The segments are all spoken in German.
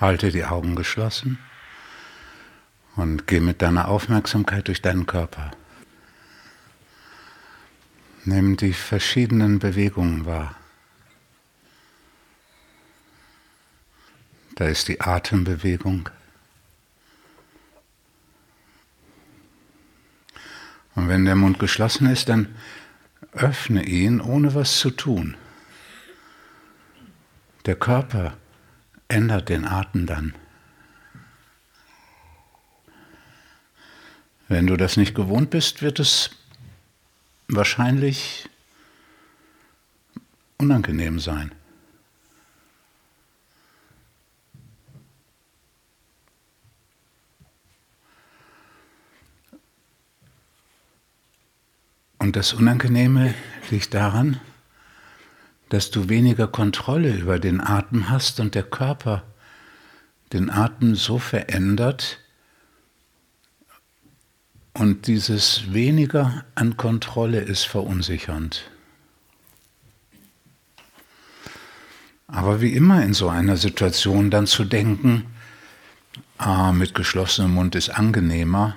Halte die Augen geschlossen und geh mit deiner Aufmerksamkeit durch deinen Körper. Nimm die verschiedenen Bewegungen wahr. Da ist die Atembewegung. Und wenn der Mund geschlossen ist, dann öffne ihn, ohne was zu tun. Der Körper ändert den Atem dann. Wenn du das nicht gewohnt bist, wird es wahrscheinlich unangenehm sein. Und das Unangenehme liegt daran, dass du weniger Kontrolle über den Atem hast und der Körper den Atem so verändert und dieses weniger an Kontrolle ist verunsichernd. Aber wie immer in so einer Situation dann zu denken, ah, mit geschlossenem Mund ist angenehmer,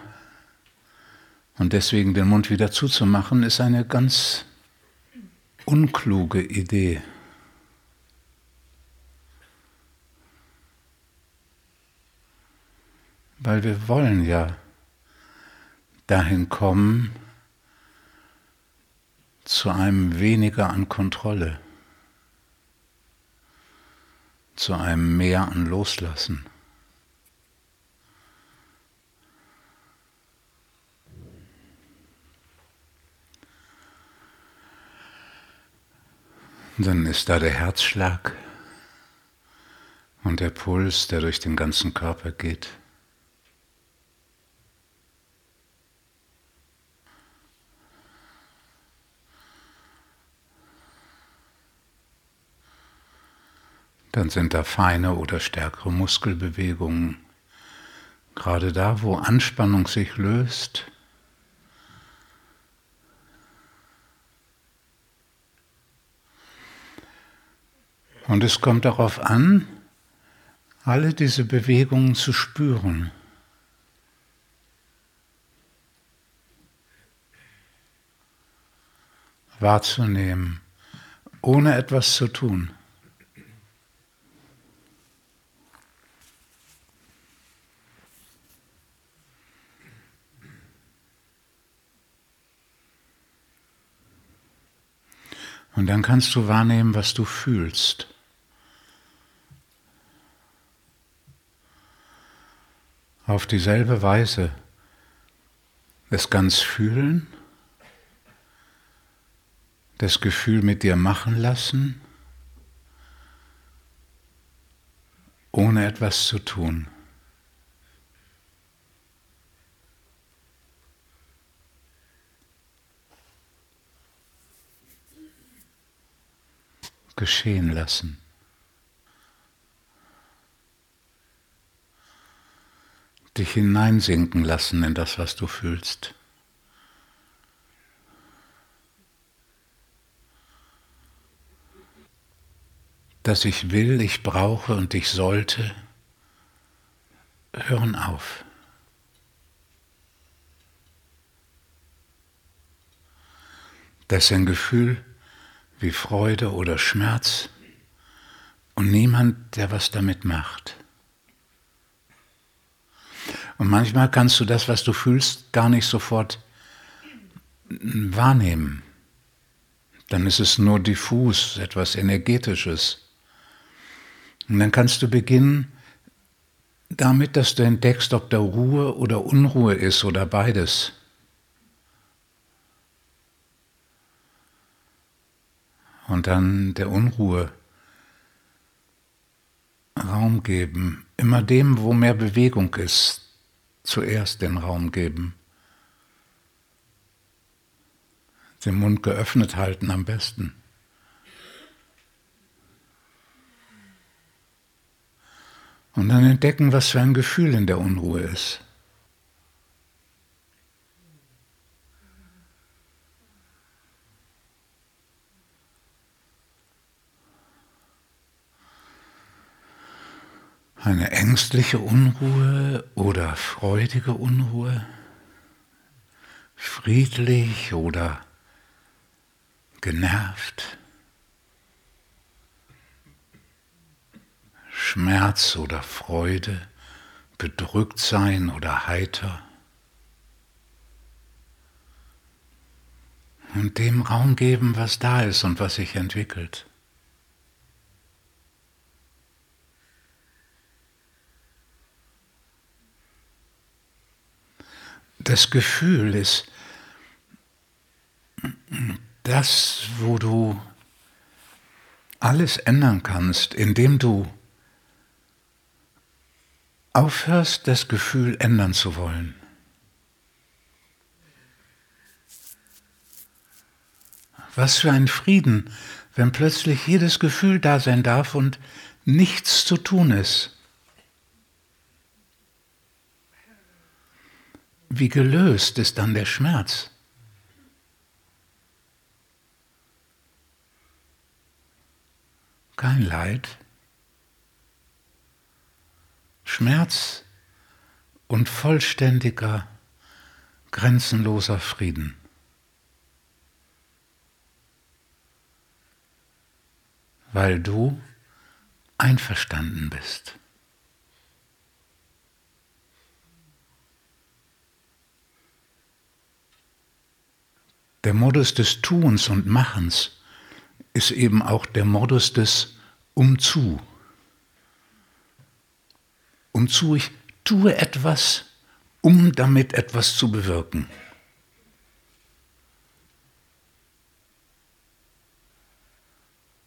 und deswegen den Mund wieder zuzumachen, ist eine ganz unkluge Idee. Weil wir wollen ja dahin kommen zu einem weniger an Kontrolle, zu einem mehr an Loslassen. Dann ist da der Herzschlag und der Puls, der durch den ganzen Körper geht. Dann sind da feine oder stärkere Muskelbewegungen. Gerade da, wo Anspannung sich löst, Und es kommt darauf an, alle diese Bewegungen zu spüren. Wahrzunehmen, ohne etwas zu tun. Und dann kannst du wahrnehmen, was du fühlst. Auf dieselbe Weise das ganz fühlen, das Gefühl mit dir machen lassen, ohne etwas zu tun. Geschehen lassen. Dich hineinsinken lassen in das, was du fühlst. Dass ich will, ich brauche und ich sollte, hören auf. Das ist ein Gefühl wie Freude oder Schmerz und niemand, der was damit macht. Und manchmal kannst du das, was du fühlst, gar nicht sofort wahrnehmen. Dann ist es nur diffus, etwas Energetisches. Und dann kannst du beginnen damit, dass du entdeckst, ob da Ruhe oder Unruhe ist oder beides. Und dann der Unruhe Raum geben. Immer dem, wo mehr Bewegung ist, zuerst den Raum geben. Den Mund geöffnet halten am besten. Und dann entdecken, was für ein Gefühl in der Unruhe ist. Eine ängstliche Unruhe oder freudige Unruhe? Friedlich oder genervt? Schmerz oder Freude? Bedrückt sein oder heiter? Und dem Raum geben, was da ist und was sich entwickelt. Das Gefühl ist das, wo du alles ändern kannst, indem du aufhörst, das Gefühl ändern zu wollen. Was für ein Frieden, wenn plötzlich jedes Gefühl da sein darf und nichts zu tun ist. Wie gelöst ist dann der Schmerz? Kein Leid. Schmerz und vollständiger, grenzenloser Frieden. Weil du einverstanden bist. Der Modus des Tuns und Machens ist eben auch der Modus des Umzu. Umzu, ich tue etwas, um damit etwas zu bewirken.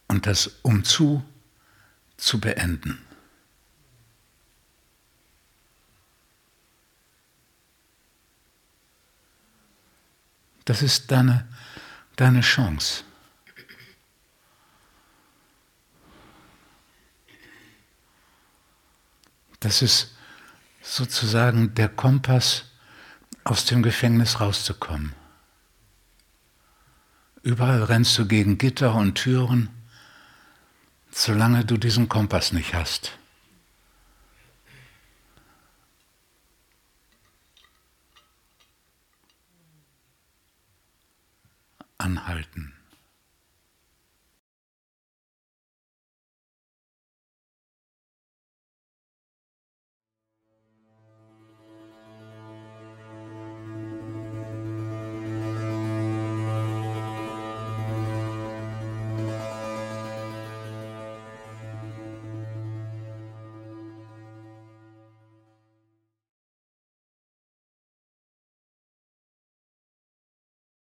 Und das Umzu zu beenden. Das ist deine, deine Chance. Das ist sozusagen der Kompass, aus dem Gefängnis rauszukommen. Überall rennst du gegen Gitter und Türen, solange du diesen Kompass nicht hast. Anhalten.